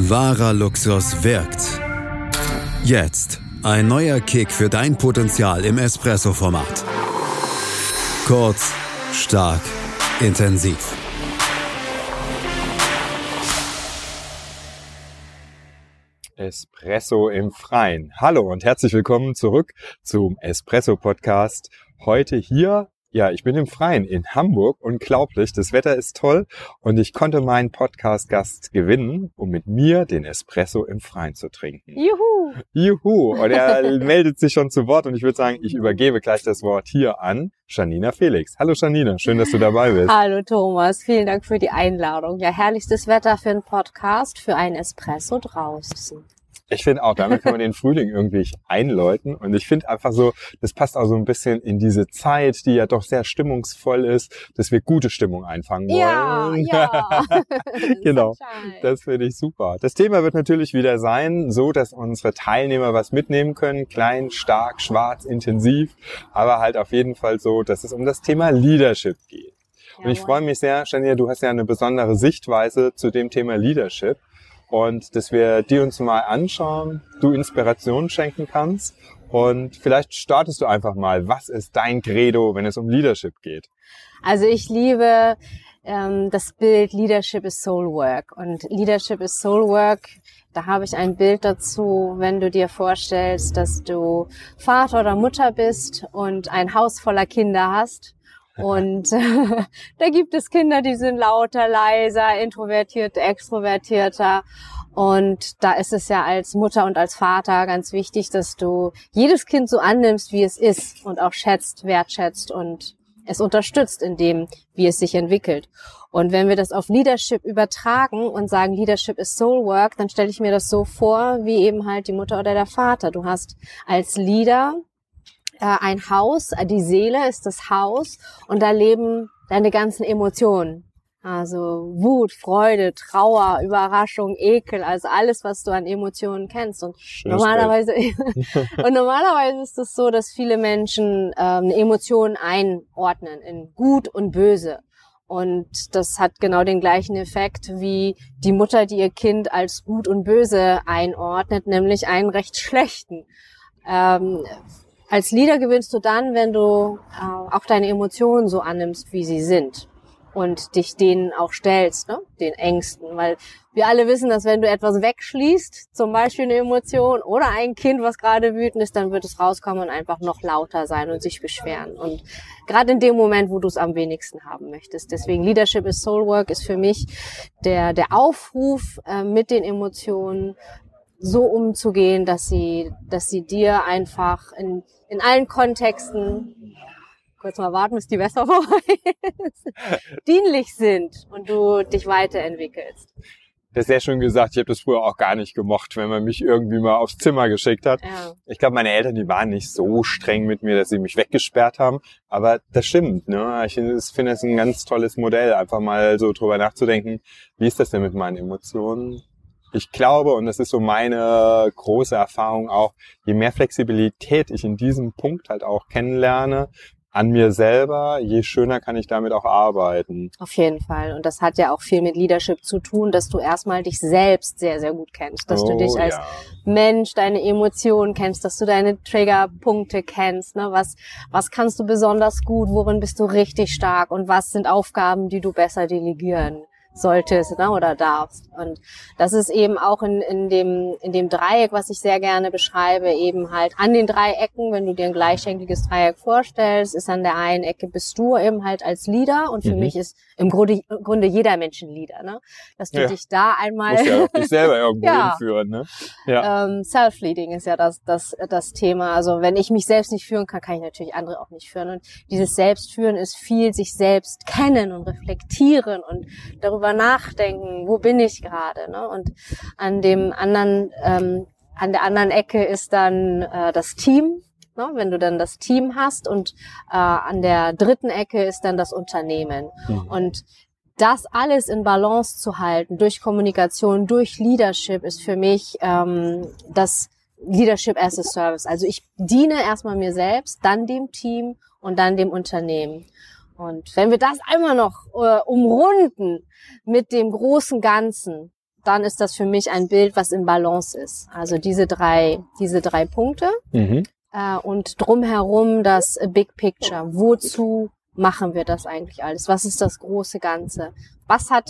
Wahrer Luxus wirkt. Jetzt ein neuer Kick für dein Potenzial im Espresso-Format. Kurz, stark, intensiv. Espresso im Freien. Hallo und herzlich willkommen zurück zum Espresso Podcast. Heute hier ja, ich bin im Freien in Hamburg. Unglaublich. Das Wetter ist toll und ich konnte meinen Podcast-Gast gewinnen, um mit mir den Espresso im Freien zu trinken. Juhu! Juhu! Und er meldet sich schon zu Wort und ich würde sagen, ich übergebe gleich das Wort hier an Janina Felix. Hallo Janina, schön, dass du dabei bist. Hallo Thomas, vielen Dank für die Einladung. Ja, herrlichstes Wetter für einen Podcast, für einen Espresso draußen. Ich finde auch, damit kann man den Frühling irgendwie einläuten. Und ich finde einfach so, das passt auch so ein bisschen in diese Zeit, die ja doch sehr stimmungsvoll ist, dass wir gute Stimmung einfangen wollen. Ja, ja. genau. Das finde ich super. Das Thema wird natürlich wieder sein, so dass unsere Teilnehmer was mitnehmen können. Klein, stark, schwarz, intensiv. Aber halt auf jeden Fall so, dass es um das Thema Leadership geht. Und ich freue mich sehr, Shania, du hast ja eine besondere Sichtweise zu dem Thema Leadership und dass wir die uns mal anschauen, du Inspiration schenken kannst. Und vielleicht startest du einfach mal, was ist dein Credo, wenn es um Leadership geht? Also ich liebe ähm, das Bild Leadership is Soul Work. Und Leadership is Soul Work da habe ich ein Bild dazu, wenn du dir vorstellst, dass du Vater oder Mutter bist und ein Haus voller Kinder hast und da gibt es Kinder, die sind lauter, leiser, introvertiert, extrovertierter. Und da ist es ja als Mutter und als Vater ganz wichtig, dass du jedes Kind so annimmst, wie es ist und auch schätzt, wertschätzt und es unterstützt in dem, wie es sich entwickelt. Und wenn wir das auf Leadership übertragen und sagen, Leadership ist Soul Work, dann stelle ich mir das so vor, wie eben halt die Mutter oder der Vater. Du hast als Leader äh, ein Haus, äh, die Seele ist das Haus und da leben deine ganzen Emotionen. Also Wut, Freude, Trauer, Überraschung, Ekel, also alles, was du an Emotionen kennst. Und Schönes normalerweise und normalerweise ist es so, dass viele Menschen ähm, Emotionen einordnen in Gut und Böse. Und das hat genau den gleichen Effekt wie die Mutter, die ihr Kind als Gut und Böse einordnet, nämlich einen recht schlechten. Ähm, als Leader gewinnst du dann, wenn du äh, auch deine Emotionen so annimmst, wie sie sind und dich denen auch stellst, ne? den Ängsten, weil wir alle wissen, dass wenn du etwas wegschließt, zum Beispiel eine Emotion oder ein Kind, was gerade wütend ist, dann wird es rauskommen und einfach noch lauter sein und sich beschweren. Und gerade in dem Moment, wo du es am wenigsten haben möchtest. Deswegen Leadership is Soul Work ist für mich der, der Aufruf äh, mit den Emotionen so umzugehen, dass sie, dass sie dir einfach in in allen Kontexten, kurz mal warten, bis die Wässer vorbei ist, dienlich sind und du dich weiterentwickelst. Das ist sehr schön gesagt. Ich habe das früher auch gar nicht gemocht, wenn man mich irgendwie mal aufs Zimmer geschickt hat. Ja. Ich glaube, meine Eltern, die waren nicht so streng mit mir, dass sie mich weggesperrt haben. Aber das stimmt. Ne? Ich finde es ein ganz tolles Modell, einfach mal so drüber nachzudenken, wie ist das denn mit meinen Emotionen? Ich glaube, und das ist so meine große Erfahrung auch, je mehr Flexibilität ich in diesem Punkt halt auch kennenlerne, an mir selber, je schöner kann ich damit auch arbeiten. Auf jeden Fall. Und das hat ja auch viel mit Leadership zu tun, dass du erstmal dich selbst sehr, sehr gut kennst. Dass oh, du dich als ja. Mensch, deine Emotionen kennst, dass du deine Triggerpunkte kennst. Ne? Was, was kannst du besonders gut? Worin bist du richtig stark? Und was sind Aufgaben, die du besser delegieren solltest ne, oder darfst. Und das ist eben auch in, in, dem, in dem Dreieck, was ich sehr gerne beschreibe, eben halt an den drei Ecken, wenn du dir ein gleichschenkliges Dreieck vorstellst, ist an der einen Ecke bist du eben halt als Leader und für mhm. mich ist im Grunde, im Grunde jeder Mensch ein Leader, ne? Dass du ja. dich da einmal... Muss ja dich selber irgendwo ja. hinführen, ne? Ja. Ähm, Self-Leading ist ja das, das, das Thema. Also wenn ich mich selbst nicht führen kann, kann ich natürlich andere auch nicht führen. Und dieses Selbstführen ist viel sich selbst kennen und reflektieren und darüber drüber nachdenken, wo bin ich gerade. Ne? Und an dem anderen, ähm, an der anderen Ecke ist dann äh, das Team, ne? wenn du dann das Team hast und äh, an der dritten Ecke ist dann das Unternehmen. Mhm. Und das alles in Balance zu halten durch Kommunikation, durch Leadership ist für mich ähm, das Leadership as a Service. Also ich diene erstmal mir selbst, dann dem Team und dann dem Unternehmen. Und wenn wir das einmal noch äh, umrunden mit dem großen Ganzen, dann ist das für mich ein Bild, was in Balance ist. Also diese drei, diese drei Punkte. Mhm. Äh, und drumherum das Big Picture. Wozu machen wir das eigentlich alles? Was ist das große Ganze? Was hat,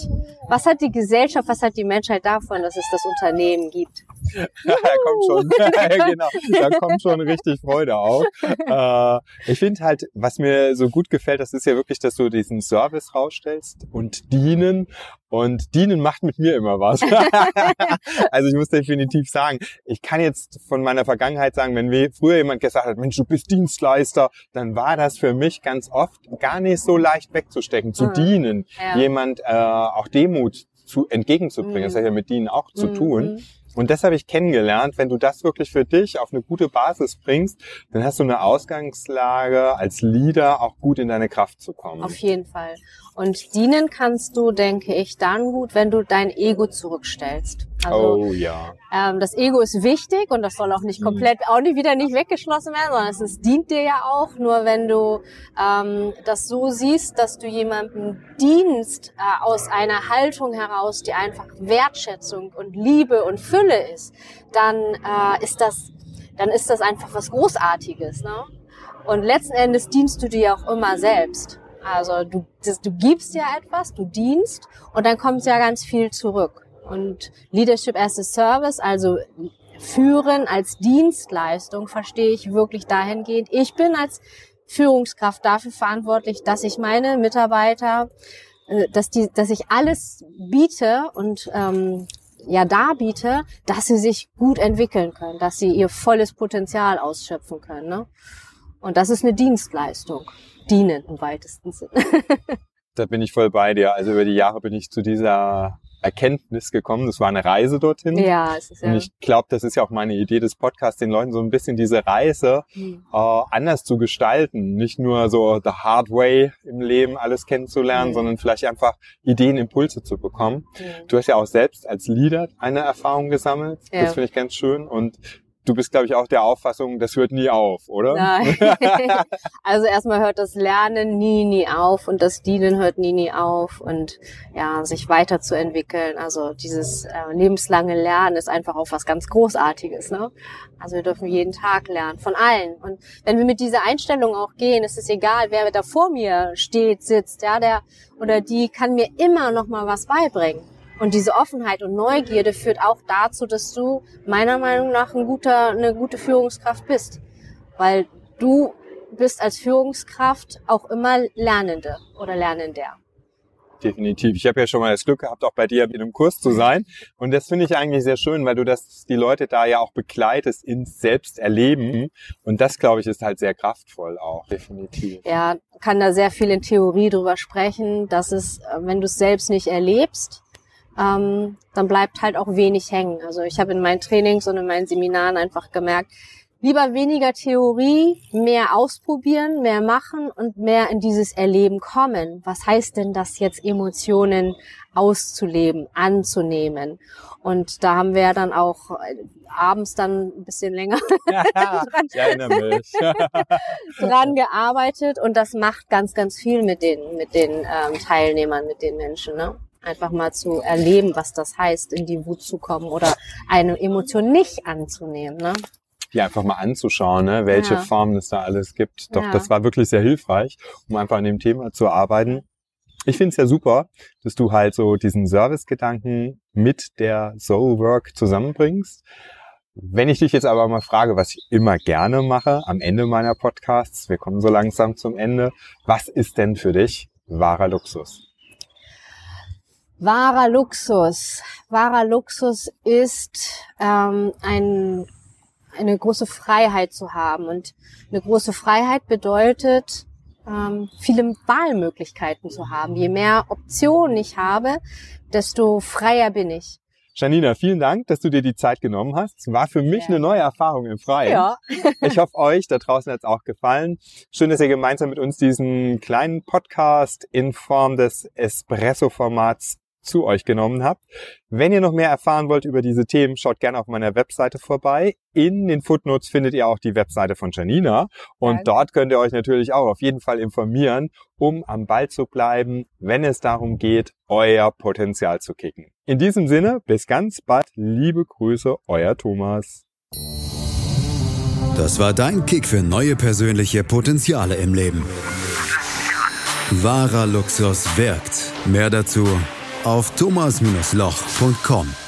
was hat die Gesellschaft, was hat die Menschheit davon, dass es das Unternehmen gibt? Da kommt schon, genau, da kommt schon richtig Freude auf. Äh, ich finde halt, was mir so gut gefällt, das ist ja wirklich, dass du diesen Service rausstellst und dienen. Und dienen macht mit mir immer was. also ich muss definitiv sagen, ich kann jetzt von meiner Vergangenheit sagen, wenn mir früher jemand gesagt hat, Mensch, du bist Dienstleister, dann war das für mich ganz oft gar nicht so leicht wegzustecken, zu mhm. dienen, ja. jemand äh, auch Demut zu, entgegenzubringen. Mhm. Das hat ja mit Dienen auch zu mhm. tun. Und das habe ich kennengelernt. Wenn du das wirklich für dich auf eine gute Basis bringst, dann hast du eine Ausgangslage als Leader auch gut in deine Kraft zu kommen. Auf jeden Fall. Und dienen kannst du, denke ich, dann gut, wenn du dein Ego zurückstellst. Also, oh ja. Ähm, das Ego ist wichtig und das soll auch nicht mhm. komplett, auch nicht wieder nicht weggeschlossen werden, sondern es ist, dient dir ja auch. Nur wenn du ähm, das so siehst, dass du jemandem dienst äh, aus einer Haltung heraus, die einfach Wertschätzung und Liebe und Fülle ist, dann äh, ist das, dann ist das einfach was Großartiges. Ne? Und letzten Endes dienst du dir auch immer selbst. Also du, das, du gibst ja etwas, du dienst und dann kommt ja ganz viel zurück. Und Leadership as a Service, also Führen als Dienstleistung, verstehe ich wirklich dahingehend. Ich bin als Führungskraft dafür verantwortlich, dass ich meine Mitarbeiter, äh, dass die, dass ich alles biete und ähm, ja darbiete, dass sie sich gut entwickeln können, dass sie ihr volles Potenzial ausschöpfen können. Ne? Und das ist eine Dienstleistung. Dienen im weitesten Sinne. da bin ich voll bei dir. Also über die Jahre bin ich zu dieser Erkenntnis gekommen. Das war eine Reise dorthin. Ja, es ist ja. Und ich glaube, das ist ja auch meine Idee des Podcasts, den Leuten so ein bisschen diese Reise mhm. äh, anders zu gestalten. Nicht nur so the hard way im Leben alles kennenzulernen, mhm. sondern vielleicht einfach Ideen, Impulse zu bekommen. Mhm. Du hast ja auch selbst als Leader eine Erfahrung gesammelt. Ja. Das finde ich ganz schön. Und Du bist, glaube ich, auch der Auffassung, das hört nie auf, oder? Nein. also erstmal hört das Lernen nie, nie auf und das Dienen hört nie, nie auf und ja, sich weiterzuentwickeln. Also dieses äh, lebenslange Lernen ist einfach auch was ganz Großartiges. Ne? Also wir dürfen jeden Tag lernen, von allen. Und wenn wir mit dieser Einstellung auch gehen, ist es egal, wer da vor mir steht, sitzt, ja, der oder die kann mir immer noch mal was beibringen. Und diese Offenheit und Neugierde führt auch dazu, dass du meiner Meinung nach ein guter, eine gute Führungskraft bist. Weil du bist als Führungskraft auch immer Lernende oder Lernender. Definitiv. Ich habe ja schon mal das Glück gehabt, auch bei dir in einem Kurs zu sein. Und das finde ich eigentlich sehr schön, weil du das die Leute da ja auch begleitest ins Selbsterleben. Und das, glaube ich, ist halt sehr kraftvoll auch, definitiv. Ja, kann da sehr viel in Theorie drüber sprechen, dass es, wenn du es selbst nicht erlebst, ähm, dann bleibt halt auch wenig hängen. Also ich habe in meinen Trainings und in meinen Seminaren einfach gemerkt, lieber weniger Theorie, mehr ausprobieren, mehr machen und mehr in dieses Erleben kommen. Was heißt denn das jetzt, Emotionen auszuleben, anzunehmen? Und da haben wir dann auch äh, abends dann ein bisschen länger dran, dran gearbeitet und das macht ganz, ganz viel mit den, mit den ähm, Teilnehmern, mit den Menschen. Ne? Einfach mal zu erleben, was das heißt, in die Wut zu kommen oder eine Emotion nicht anzunehmen. Ne? Ja, einfach mal anzuschauen, ne, welche ja. Formen es da alles gibt. Doch ja. das war wirklich sehr hilfreich, um einfach an dem Thema zu arbeiten. Ich finde es ja super, dass du halt so diesen Service-Gedanken mit der Soul Work zusammenbringst. Wenn ich dich jetzt aber mal frage, was ich immer gerne mache am Ende meiner Podcasts, wir kommen so langsam zum Ende, was ist denn für dich wahrer Luxus? Wahrer Luxus. Wahrer Luxus ist ähm, ein, eine große Freiheit zu haben. Und eine große Freiheit bedeutet, ähm, viele Wahlmöglichkeiten zu haben. Je mehr Optionen ich habe, desto freier bin ich. Janina, vielen Dank, dass du dir die Zeit genommen hast. War für mich ja. eine neue Erfahrung im Freien. Ja. ich hoffe, euch da draußen hat es auch gefallen. Schön, dass ihr gemeinsam mit uns diesen kleinen Podcast in Form des Espresso-Formats zu euch genommen habt. Wenn ihr noch mehr erfahren wollt über diese Themen, schaut gerne auf meiner Webseite vorbei. In den Footnotes findet ihr auch die Webseite von Janina und ja. dort könnt ihr euch natürlich auch auf jeden Fall informieren, um am Ball zu bleiben, wenn es darum geht, euer Potenzial zu kicken. In diesem Sinne, bis ganz bald. Liebe Grüße, euer Thomas. Das war dein Kick für neue persönliche Potenziale im Leben. Wahrer Luxus wirkt. Mehr dazu auf thomas-loch.com.